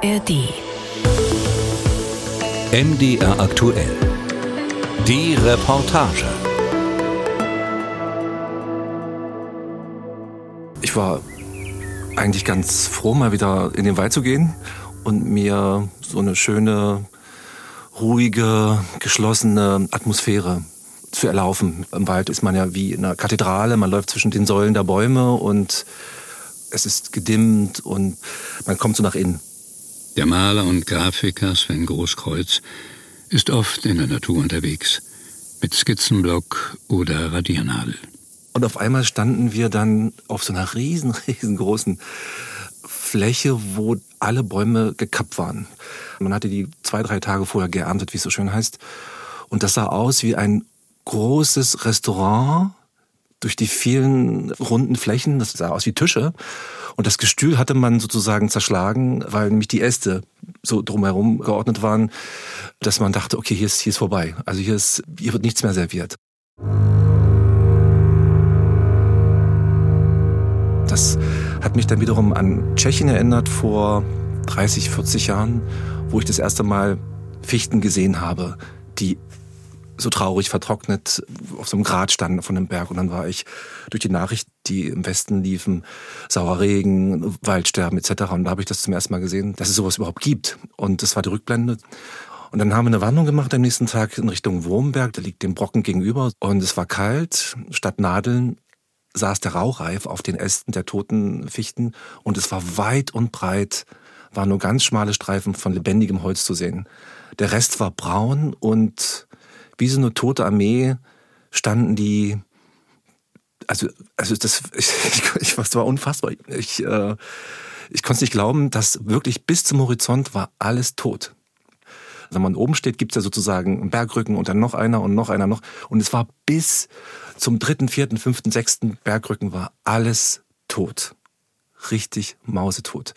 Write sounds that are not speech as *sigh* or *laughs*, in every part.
ARD. MDR aktuell. Die Reportage. Ich war eigentlich ganz froh, mal wieder in den Wald zu gehen und mir so eine schöne, ruhige, geschlossene Atmosphäre zu erlaufen. Im Wald ist man ja wie in einer Kathedrale, man läuft zwischen den Säulen der Bäume und es ist gedimmt und man kommt so nach innen. Der Maler und Grafiker Sven Großkreuz ist oft in der Natur unterwegs, mit Skizzenblock oder Radiernadel. Und auf einmal standen wir dann auf so einer riesen, *laughs* riesengroßen Fläche, wo alle Bäume gekappt waren. Man hatte die zwei, drei Tage vorher geerntet, wie es so schön heißt. Und das sah aus wie ein großes Restaurant durch die vielen runden Flächen. Das sah aus wie Tische. Und das Gestühl hatte man sozusagen zerschlagen, weil nämlich die Äste so drumherum geordnet waren, dass man dachte, okay, hier ist, hier ist vorbei. Also hier, ist, hier wird nichts mehr serviert. Das hat mich dann wiederum an Tschechien erinnert vor 30, 40 Jahren, wo ich das erste Mal Fichten gesehen habe, die so traurig vertrocknet auf so einem Grat standen von dem Berg. Und dann war ich durch die Nachricht, die im Westen liefen, sauer Regen, Waldsterben etc. Und da habe ich das zum ersten Mal gesehen, dass es sowas überhaupt gibt. Und das war die Rückblende. Und dann haben wir eine Wanderung gemacht am nächsten Tag in Richtung Wurmberg, der liegt dem Brocken gegenüber. Und es war kalt, statt Nadeln saß der Rauchreif auf den Ästen der toten Fichten und es war weit und breit, waren nur ganz schmale Streifen von lebendigem Holz zu sehen. Der Rest war braun und wie so eine tote Armee standen die, also, also das, *laughs* ich, ich, das war unfassbar. Ich, äh, ich konnte nicht glauben, dass wirklich bis zum Horizont war alles tot. Wenn man oben steht, gibt's ja sozusagen einen Bergrücken und dann noch einer und noch einer noch. Und es war bis zum dritten, vierten, fünften, sechsten Bergrücken war alles tot. Richtig mausetot.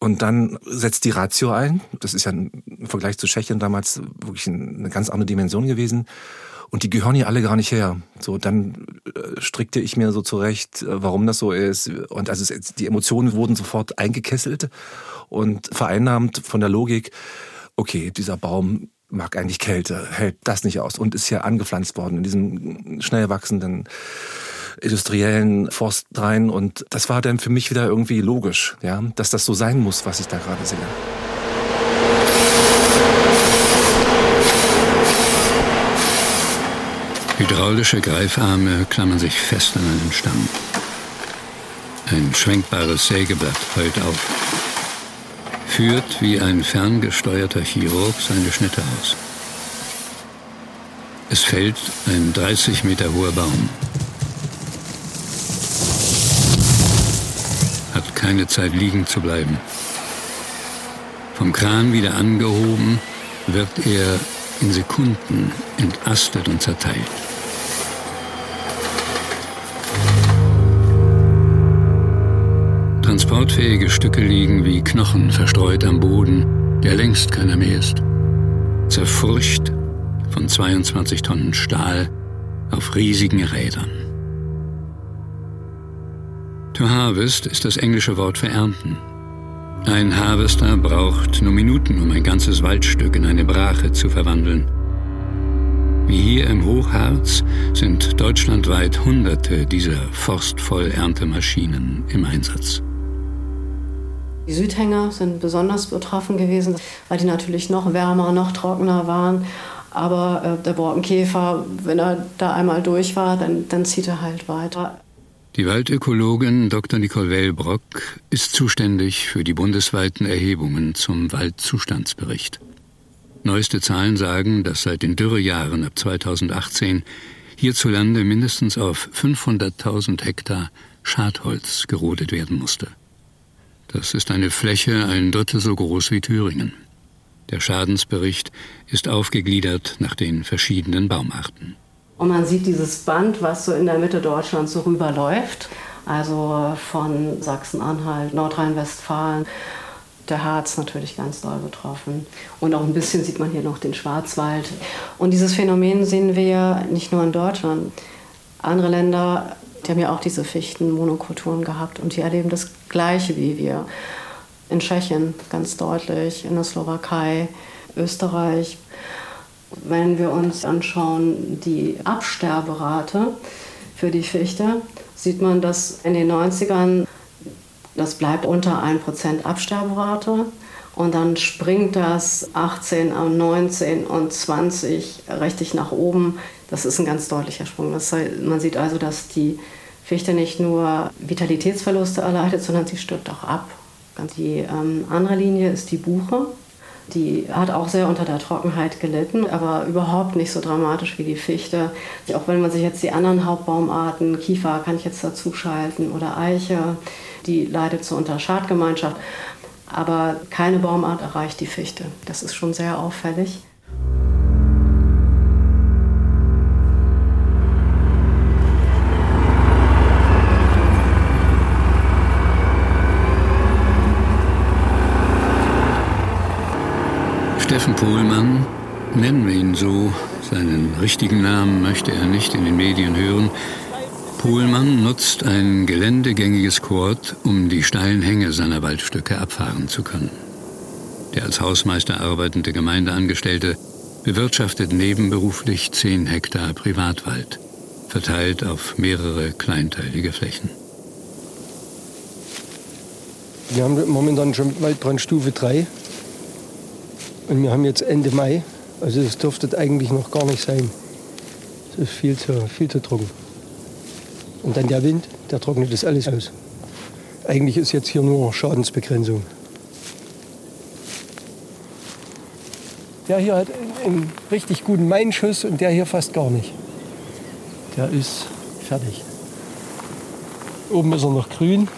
Und dann setzt die Ratio ein. Das ist ja im Vergleich zu Tschechien damals wirklich eine ganz andere Dimension gewesen. Und die gehören hier alle gar nicht her. So, dann äh, strickte ich mir so zurecht, äh, warum das so ist. Und also die Emotionen wurden sofort eingekesselt und vereinnahmt von der Logik. Okay, dieser Baum mag eigentlich Kälte, hält das nicht aus und ist ja angepflanzt worden in diesem schnell wachsenden industriellen Forst rein. Und das war dann für mich wieder irgendwie logisch, ja, dass das so sein muss, was ich da gerade sehe. Hydraulische Greifarme klammern sich fest an einen Stamm. Ein schwenkbares Sägeblatt heult auf. Führt wie ein ferngesteuerter Chirurg seine Schnitte aus. Es fällt ein 30 Meter hoher Baum. Hat keine Zeit liegen zu bleiben. Vom Kran wieder angehoben, wird er in Sekunden entastet und zerteilt. Transportfähige Stücke liegen wie Knochen verstreut am Boden, der längst keiner mehr ist. Zerfurcht von 22 Tonnen Stahl auf riesigen Rädern. To harvest ist das englische Wort für ernten. Ein Harvester braucht nur Minuten, um ein ganzes Waldstück in eine Brache zu verwandeln. Wie hier im Hochharz sind deutschlandweit Hunderte dieser forstvoll Erntemaschinen im Einsatz. Die Südhänge sind besonders betroffen gewesen, weil die natürlich noch wärmer, noch trockener waren. Aber äh, der Borkenkäfer, wenn er da einmal durch war, dann, dann zieht er halt weiter. Die Waldökologin Dr. Nicole Wellbrock ist zuständig für die bundesweiten Erhebungen zum Waldzustandsbericht. Neueste Zahlen sagen, dass seit den Dürrejahren ab 2018 hierzulande mindestens auf 500.000 Hektar Schadholz gerodet werden musste. Das ist eine Fläche ein Drittel so groß wie Thüringen. Der Schadensbericht ist aufgegliedert nach den verschiedenen Baumarten. Und man sieht dieses Band, was so in der Mitte Deutschlands so rüberläuft. Also von Sachsen-Anhalt, Nordrhein-Westfalen, der Harz natürlich ganz doll betroffen. Und auch ein bisschen sieht man hier noch den Schwarzwald. Und dieses Phänomen sehen wir nicht nur in Deutschland. Andere Länder die haben ja auch diese Fichtenmonokulturen gehabt und die erleben das Gleiche wie wir. in Tschechien ganz deutlich, in der Slowakei, Österreich. Wenn wir uns anschauen, die Absterberate für die Fichte, sieht man, dass in den 90ern das bleibt unter 1% Absterberate. Und dann springt das 18, 19 und 20 richtig nach oben. Das ist ein ganz deutlicher Sprung. Das heißt, man sieht also, dass die Fichte nicht nur Vitalitätsverluste erleidet, sondern sie stirbt auch ab. Die ähm, andere Linie ist die Buche. Die hat auch sehr unter der Trockenheit gelitten, aber überhaupt nicht so dramatisch wie die Fichte. Auch wenn man sich jetzt die anderen Hauptbaumarten, Kiefer kann ich jetzt dazu schalten oder Eiche, die leidet so unter Schadgemeinschaft. Aber keine Baumart erreicht die Fichte. Das ist schon sehr auffällig. Steffen Pohlmann, nennen wir ihn so, seinen richtigen Namen möchte er nicht in den Medien hören, Pohlmann nutzt ein geländegängiges Quad, um die steilen Hänge seiner Waldstücke abfahren zu können. Der als Hausmeister arbeitende Gemeindeangestellte bewirtschaftet nebenberuflich 10 Hektar Privatwald, verteilt auf mehrere kleinteilige Flächen. Wir haben momentan schon Waldbrandstufe 3 und wir haben jetzt Ende Mai. Also das dürfte eigentlich noch gar nicht sein. Es ist viel zu, viel zu trocken. Und dann der Wind, der trocknet das alles aus. Eigentlich ist jetzt hier nur Schadensbegrenzung. Der hier hat einen richtig guten Mainschuss und der hier fast gar nicht. Der ist fertig. Oben ist er noch grün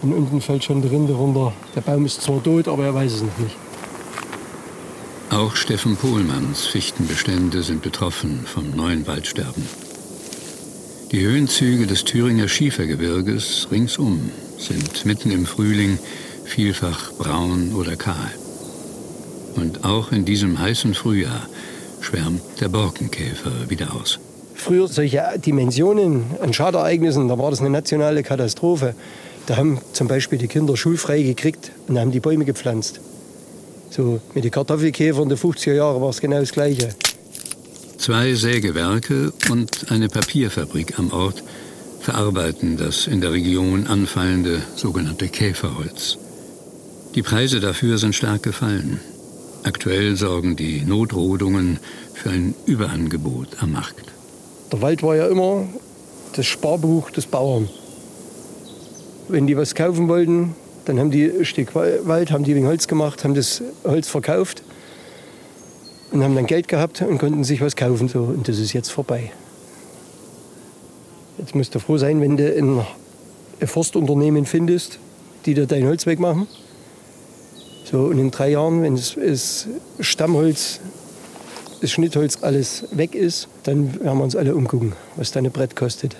und unten fällt schon die Rinde runter. Der Baum ist zwar tot, aber er weiß es noch nicht. Auch Steffen Pohlmanns Fichtenbestände sind betroffen vom neuen Waldsterben. Die Höhenzüge des Thüringer Schiefergebirges ringsum sind mitten im Frühling vielfach braun oder kahl. Und auch in diesem heißen Frühjahr schwärmt der Borkenkäfer wieder aus. Früher solche Dimensionen an Schadereignissen, da war das eine nationale Katastrophe. Da haben zum Beispiel die Kinder schulfrei gekriegt und haben die Bäume gepflanzt. So mit den Kartoffelkäfern der 50er Jahre war es genau das Gleiche. Zwei Sägewerke und eine Papierfabrik am Ort verarbeiten das in der Region anfallende sogenannte Käferholz. Die Preise dafür sind stark gefallen. Aktuell sorgen die Notrodungen für ein Überangebot am Markt. Der Wald war ja immer das Sparbuch des Bauern. Wenn die was kaufen wollten, dann haben die ein Stück Wald, haben die wegen Holz gemacht, haben das Holz verkauft und haben dann Geld gehabt und konnten sich was kaufen. So. Und das ist jetzt vorbei. Jetzt musst du froh sein, wenn du ein Forstunternehmen findest, die dir dein Holz wegmachen. So, und in drei Jahren, wenn das, das Stammholz, das Schnittholz alles weg ist, dann werden wir uns alle umgucken, was deine Brett kostet.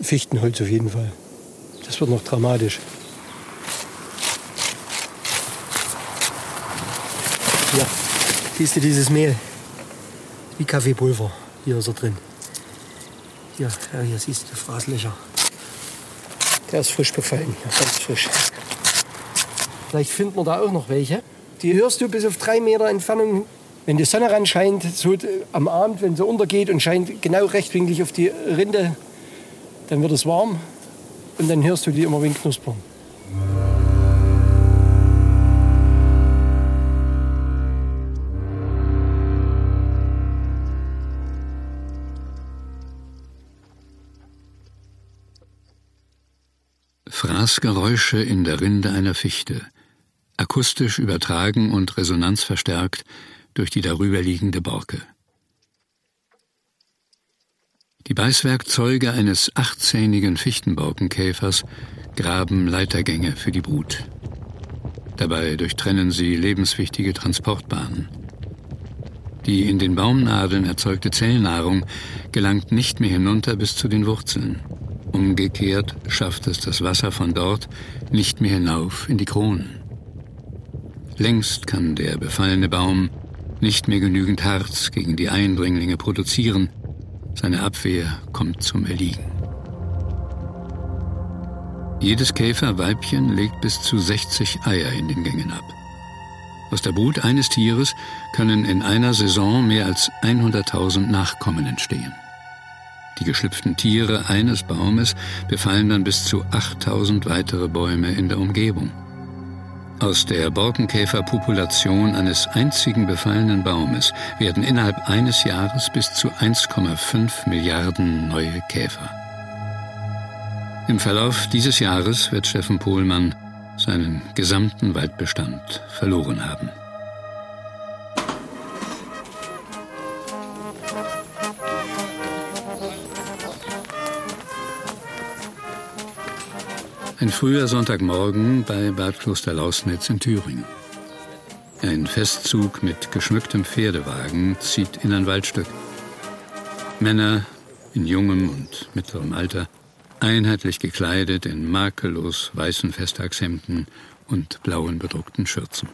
Fichtenholz auf jeden Fall. Das wird noch dramatisch. Ja. Siehst du dieses Mehl? Wie Kaffeepulver. Hier ist er drin. Hier, ja, hier siehst du Fraßlöcher. Der ist frisch befallen, ganz frisch. Vielleicht finden wir da auch noch welche. Die hörst du bis auf drei Meter Entfernung. Wenn die Sonne ran scheint, so am Abend, wenn sie untergeht und scheint genau rechtwinklig auf die Rinde, dann wird es warm und dann hörst du die immer wie knuspern. Fraßgeräusche in der Rinde einer Fichte, akustisch übertragen und resonanzverstärkt durch die darüberliegende Borke. Die Beißwerkzeuge eines achtzähnigen Fichtenborkenkäfers graben Leitergänge für die Brut. Dabei durchtrennen sie lebenswichtige Transportbahnen. Die in den Baumnadeln erzeugte Zellnahrung gelangt nicht mehr hinunter bis zu den Wurzeln. Umgekehrt schafft es das Wasser von dort nicht mehr hinauf in die Kronen. Längst kann der befallene Baum nicht mehr genügend Harz gegen die Eindringlinge produzieren. Seine Abwehr kommt zum Erliegen. Jedes Käferweibchen legt bis zu 60 Eier in den Gängen ab. Aus der Brut eines Tieres können in einer Saison mehr als 100.000 Nachkommen entstehen. Die geschlüpften Tiere eines Baumes befallen dann bis zu 8000 weitere Bäume in der Umgebung. Aus der Borkenkäferpopulation eines einzigen befallenen Baumes werden innerhalb eines Jahres bis zu 1,5 Milliarden neue Käfer. Im Verlauf dieses Jahres wird Steffen Pohlmann seinen gesamten Waldbestand verloren haben. Ein früher Sonntagmorgen bei Bad Kloster Lausnitz in Thüringen. Ein Festzug mit geschmücktem Pferdewagen zieht in ein Waldstück. Männer in jungem und mittlerem Alter, einheitlich gekleidet in makellos weißen Festtagshemden und blauen bedruckten Schürzen.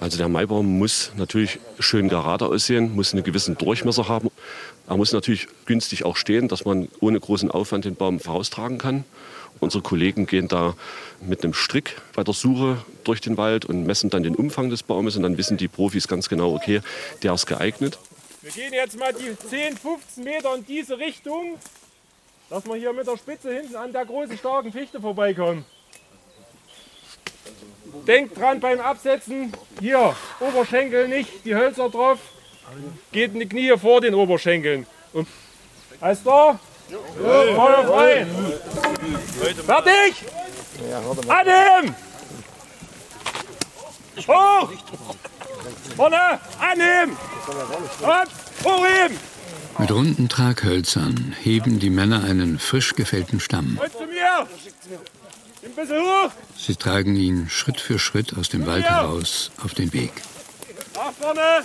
Also der Maibaum muss natürlich schön gerade aussehen, muss einen gewissen Durchmesser haben. Er muss natürlich günstig auch stehen, dass man ohne großen Aufwand den Baum voraustragen kann. Unsere Kollegen gehen da mit einem Strick bei der Suche durch den Wald und messen dann den Umfang des Baumes und dann wissen die Profis ganz genau, okay, der ist geeignet. Wir gehen jetzt mal die 10, 15 Meter in diese Richtung, dass wir hier mit der Spitze hinten an der großen starken Fichte vorbeikommen. Denkt dran beim Absetzen, hier, Oberschenkel nicht, die Hölzer drauf, geht in die Knie vor den Oberschenkeln. Und, alles da? Feuer frei! Fertig! Annehmen! Hoch! Vorne! Annehmen! Und hochheben! Mit runden Traghölzern heben die Männer einen frisch gefällten Stamm. Mir! Ein bisschen hoch! Sie tragen ihn Schritt für Schritt aus dem Wald heraus auf den Weg. Nach vorne!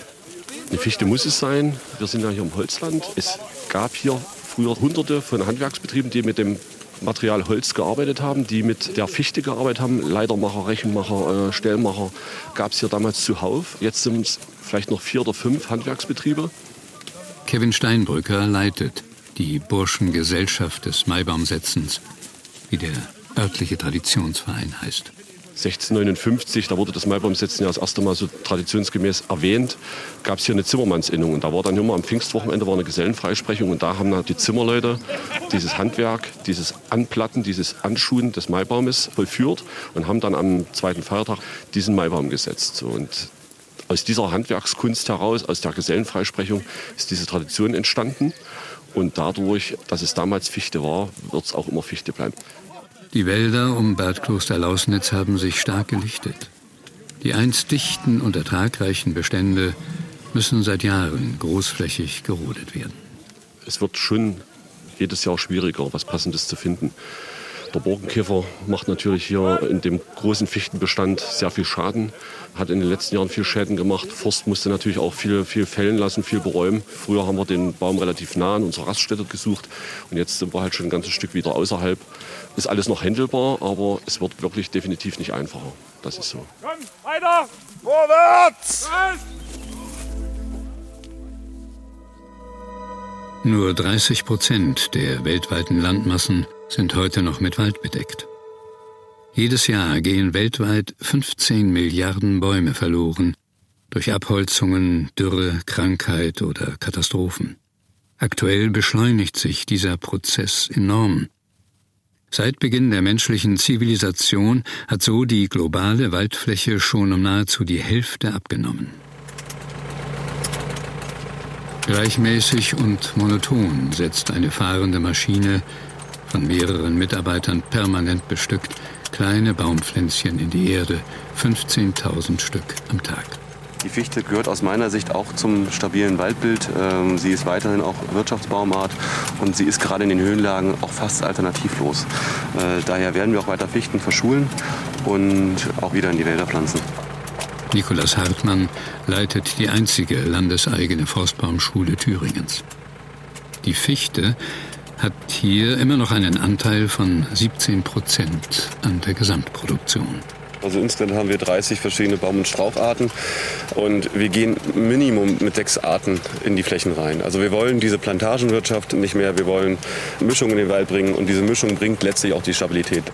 Eine Fichte muss es sein. Wir sind ja hier im Holzland. Es gab hier früher hunderte von Handwerksbetrieben, die mit dem Material Holz gearbeitet haben, die mit der Fichte gearbeitet haben. Leitermacher, Rechenmacher, äh, Stellmacher gab es hier damals zuhauf. Jetzt sind es vielleicht noch vier oder fünf Handwerksbetriebe. Kevin Steinbrücker leitet die Burschengesellschaft des Maibaumsetzens, wie der örtliche Traditionsverein heißt. 1659, da wurde das Maibaumsetzen ja das erste Mal so traditionsgemäß erwähnt, gab es hier eine Zimmermannsinnung. Und da war dann immer am Pfingstwochenende war eine Gesellenfreisprechung und da haben dann die Zimmerleute dieses Handwerk, dieses Anplatten, dieses Anschuhen des Maibaumes vollführt und haben dann am zweiten Feiertag diesen Maibaum gesetzt. Und aus dieser Handwerkskunst heraus, aus der Gesellenfreisprechung, ist diese Tradition entstanden. Und dadurch, dass es damals Fichte war, wird es auch immer Fichte bleiben. Die Wälder um Bad Kloster Lausnitz haben sich stark gelichtet. Die einst dichten und ertragreichen Bestände müssen seit Jahren großflächig gerodet werden. Es wird schon jedes Jahr schwieriger, was Passendes zu finden. Der Borkenkäfer macht natürlich hier in dem großen Fichtenbestand sehr viel Schaden, hat in den letzten Jahren viel Schäden gemacht. Forst musste natürlich auch viel, viel fällen lassen, viel beräumen. Früher haben wir den Baum relativ nah an unserer Raststätte gesucht und jetzt sind wir halt schon ein ganzes Stück wieder außerhalb. Ist alles noch händelbar, aber es wird wirklich definitiv nicht einfacher. Das ist so. Komm, weiter! Vorwärts! Nur 30 Prozent der weltweiten Landmassen sind heute noch mit Wald bedeckt. Jedes Jahr gehen weltweit 15 Milliarden Bäume verloren durch Abholzungen, Dürre, Krankheit oder Katastrophen. Aktuell beschleunigt sich dieser Prozess enorm. Seit Beginn der menschlichen Zivilisation hat so die globale Waldfläche schon um nahezu die Hälfte abgenommen. Gleichmäßig und monoton setzt eine fahrende Maschine, von mehreren Mitarbeitern permanent bestückt, kleine Baumpflänzchen in die Erde, 15.000 Stück am Tag. Die Fichte gehört aus meiner Sicht auch zum stabilen Waldbild. Ähm, sie ist weiterhin auch Wirtschaftsbaumart und sie ist gerade in den Höhenlagen auch fast alternativlos. Äh, daher werden wir auch weiter Fichten verschulen und auch wieder in die Wälder pflanzen. Nikolaus Hartmann leitet die einzige landeseigene Forstbaumschule Thüringens. Die Fichte hat hier immer noch einen Anteil von 17 Prozent an der Gesamtproduktion. Also insgesamt haben wir 30 verschiedene Baum- und Straucharten und wir gehen Minimum mit sechs Arten in die Flächen rein. Also wir wollen diese Plantagenwirtschaft nicht mehr, wir wollen Mischung in den Wald bringen und diese Mischung bringt letztlich auch die Stabilität.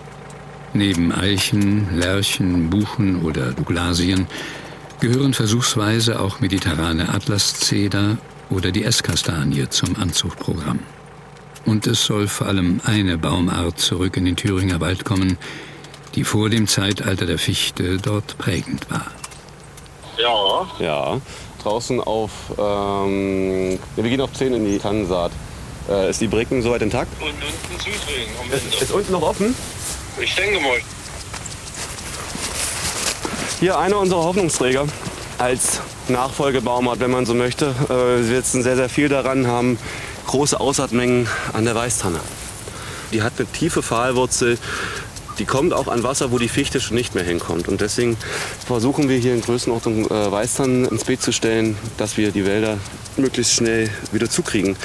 Neben Eichen, Lärchen, Buchen oder Douglasien gehören versuchsweise auch mediterrane Atlaszeder oder die Esskastanie zum Anzuchtprogramm. Und es soll vor allem eine Baumart zurück in den Thüringer Wald kommen, die vor dem Zeitalter der Fichte dort prägend war. Ja. Ja. Draußen auf, ähm, wir gehen auf 10 in die Tannensaat. Äh, ist die Bricken soweit intakt? Und unten zudrehen. Ist, ist unten noch offen? Ich denke mal. Hier einer unserer Hoffnungsträger als Nachfolgebaumart, wenn man so möchte. Äh, wir setzen sehr, sehr viel daran, haben große Aussaatmengen an der Weißtanne. Die hat eine tiefe Pfahlwurzel, die kommt auch an Wasser, wo die Fichte schon nicht mehr hinkommt. Und deswegen versuchen wir hier in Größenordnung äh, Weißtannen ins Beet zu stellen, dass wir die Wälder möglichst schnell wieder zukriegen.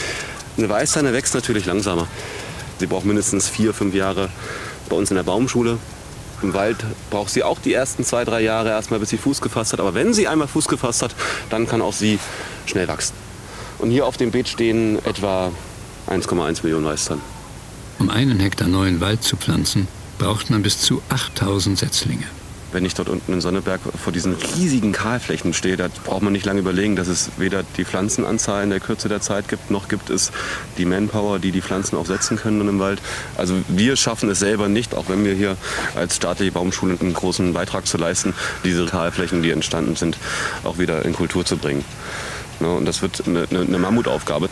Eine Weißtanne wächst natürlich langsamer. Sie braucht mindestens vier, fünf Jahre bei uns in der Baumschule. Im Wald braucht sie auch die ersten zwei, drei Jahre erstmal, bis sie Fuß gefasst hat. Aber wenn sie einmal Fuß gefasst hat, dann kann auch sie schnell wachsen. Und hier auf dem Beet stehen etwa 1,1 Millionen Weißtannen. Um einen Hektar neuen Wald zu pflanzen, braucht man bis zu 8000 Setzlinge. Wenn ich dort unten in Sonneberg vor diesen riesigen Kahlflächen stehe, da braucht man nicht lange überlegen, dass es weder die Pflanzenanzahl in der Kürze der Zeit gibt, noch gibt es die Manpower, die die Pflanzen auch setzen können im Wald. Also wir schaffen es selber nicht, auch wenn wir hier als staatliche Baumschule einen großen Beitrag zu leisten, diese Kahlflächen, die entstanden sind, auch wieder in Kultur zu bringen. Ja, und das wird eine, eine Mammutaufgabe.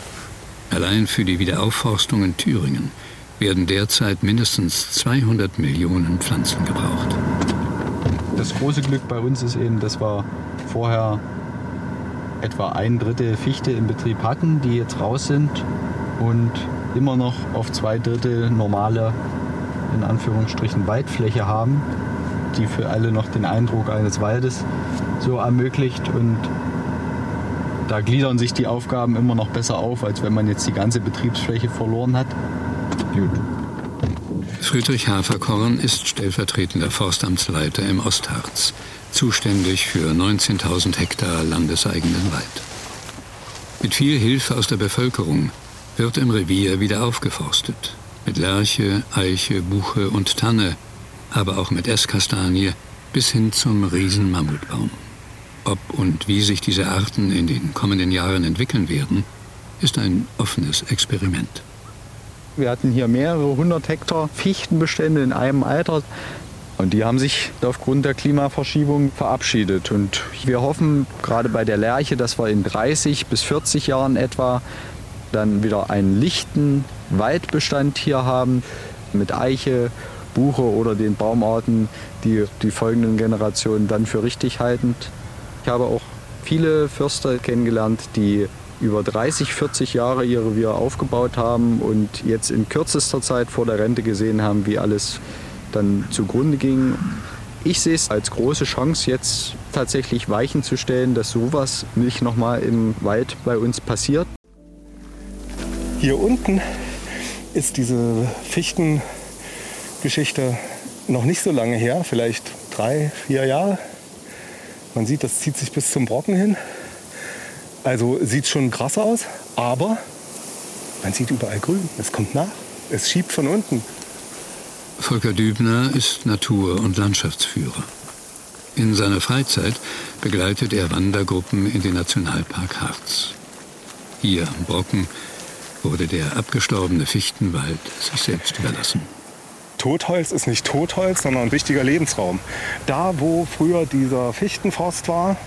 Allein für die Wiederaufforstung in Thüringen werden derzeit mindestens 200 Millionen Pflanzen gebraucht. Das große Glück bei uns ist eben, dass wir vorher etwa ein Drittel Fichte im Betrieb hatten, die jetzt raus sind und immer noch auf zwei Drittel normale, in Anführungsstrichen, Waldfläche haben, die für alle noch den Eindruck eines Waldes so ermöglicht. Und da gliedern sich die Aufgaben immer noch besser auf, als wenn man jetzt die ganze Betriebsfläche verloren hat. Gut. Friedrich Haferkorn ist stellvertretender Forstamtsleiter im Ostharz, zuständig für 19.000 Hektar landeseigenen Wald. Mit viel Hilfe aus der Bevölkerung wird im Revier wieder aufgeforstet. Mit Lärche, Eiche, Buche und Tanne, aber auch mit Esskastanie bis hin zum Riesenmammutbaum. Ob und wie sich diese Arten in den kommenden Jahren entwickeln werden, ist ein offenes Experiment. Wir hatten hier mehrere hundert Hektar Fichtenbestände in einem Alter. Und die haben sich aufgrund der Klimaverschiebung verabschiedet. Und wir hoffen gerade bei der Lerche, dass wir in 30 bis 40 Jahren etwa dann wieder einen lichten Waldbestand hier haben mit Eiche, Buche oder den Baumarten, die die folgenden Generationen dann für richtig halten. Ich habe auch viele Förster kennengelernt, die über 30, 40 Jahre ihr Revier aufgebaut haben und jetzt in kürzester Zeit vor der Rente gesehen haben, wie alles dann zugrunde ging. Ich sehe es als große Chance, jetzt tatsächlich Weichen zu stellen, dass sowas nicht nochmal im Wald bei uns passiert. Hier unten ist diese Fichtengeschichte noch nicht so lange her, vielleicht drei, vier Jahre. Man sieht, das zieht sich bis zum Brocken hin. Also sieht schon krass aus, aber man sieht überall grün. Es kommt nach. Es schiebt von unten. Volker Dübner ist Natur- und Landschaftsführer. In seiner Freizeit begleitet er Wandergruppen in den Nationalpark Harz. Hier am Brocken wurde der abgestorbene Fichtenwald sich selbst überlassen. Totholz ist nicht Totholz, sondern ein wichtiger Lebensraum. Da, wo früher dieser Fichtenforst war,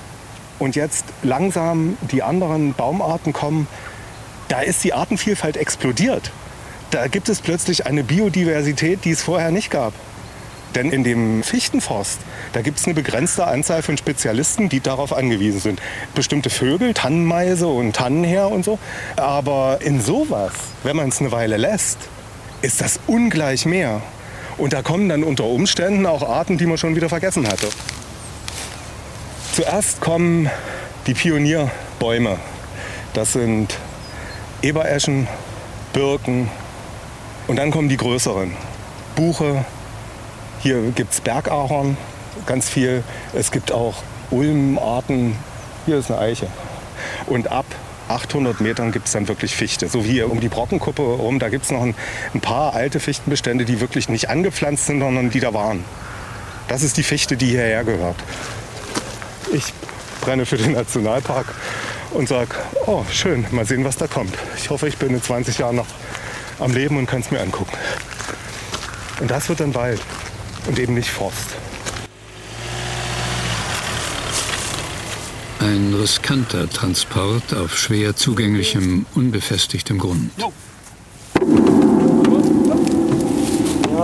und jetzt langsam die anderen Baumarten kommen, da ist die Artenvielfalt explodiert. Da gibt es plötzlich eine Biodiversität, die es vorher nicht gab. Denn in dem Fichtenforst, da gibt es eine begrenzte Anzahl von Spezialisten, die darauf angewiesen sind. Bestimmte Vögel, Tannenmeise und Tannenheer und so. Aber in sowas, wenn man es eine Weile lässt, ist das ungleich mehr. Und da kommen dann unter Umständen auch Arten, die man schon wieder vergessen hatte. Zuerst kommen die Pionierbäume. Das sind Ebereschen, Birken und dann kommen die größeren. Buche, hier gibt es Bergahorn, ganz viel. Es gibt auch Ulmarten. Hier ist eine Eiche. Und ab 800 Metern gibt es dann wirklich Fichte. So wie um die Brockenkuppe rum, da gibt es noch ein, ein paar alte Fichtenbestände, die wirklich nicht angepflanzt sind, sondern die da waren. Das ist die Fichte, die hierher gehört. Ich brenne für den Nationalpark und sage, oh schön, mal sehen, was da kommt. Ich hoffe, ich bin in 20 Jahren noch am Leben und kann es mir angucken. Und das wird dann Wald und eben nicht Forst. Ein riskanter Transport auf schwer zugänglichem, unbefestigtem Grund. Ja,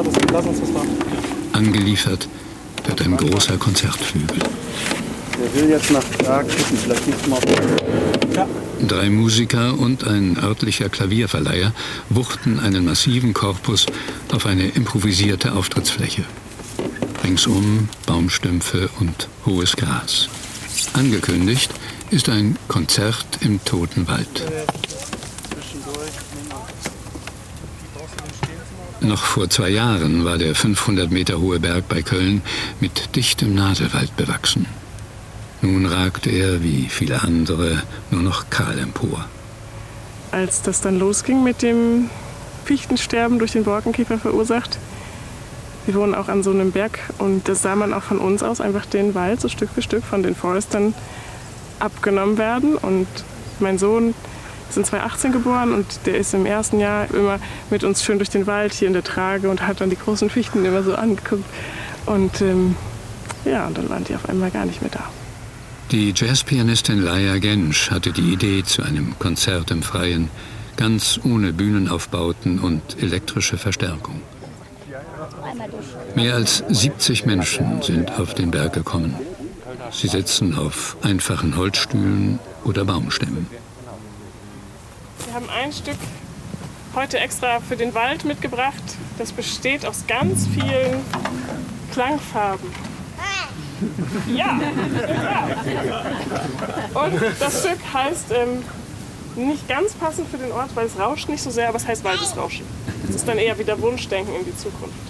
das, lass uns das machen. Angeliefert wird ein großer Konzertflügel. Der will jetzt nach Prag gucken, vielleicht nicht mal. Ja. Drei Musiker und ein örtlicher Klavierverleiher wuchten einen massiven Korpus auf eine improvisierte Auftrittsfläche. Ringsum Baumstümpfe und hohes Gras. Angekündigt ist ein Konzert im Toten Wald. Noch vor zwei Jahren war der 500 Meter hohe Berg bei Köln mit dichtem Nadelwald bewachsen. Nun ragt er, wie viele andere, nur noch kahl empor. Als das dann losging mit dem Fichtensterben durch den Borkenkäfer verursacht, wir wohnen auch an so einem Berg und das sah man auch von uns aus einfach den Wald so Stück für Stück von den Forestern abgenommen werden. Und mein Sohn ist in 2018 geboren und der ist im ersten Jahr immer mit uns schön durch den Wald hier in der Trage und hat dann die großen Fichten immer so angeguckt. Und ähm, ja, und dann waren die auf einmal gar nicht mehr da. Die Jazzpianistin Laia Gensch hatte die Idee zu einem Konzert im Freien, ganz ohne Bühnenaufbauten und elektrische Verstärkung. Mehr als 70 Menschen sind auf den Berg gekommen. Sie sitzen auf einfachen Holzstühlen oder Baumstämmen. Wir haben ein Stück heute extra für den Wald mitgebracht. Das besteht aus ganz vielen Klangfarben. Ja. Und das Stück heißt ähm, nicht ganz passend für den Ort, weil es rauscht nicht so sehr, aber es heißt Waldesrauschen. Das ist dann eher wieder Wunschdenken in die Zukunft.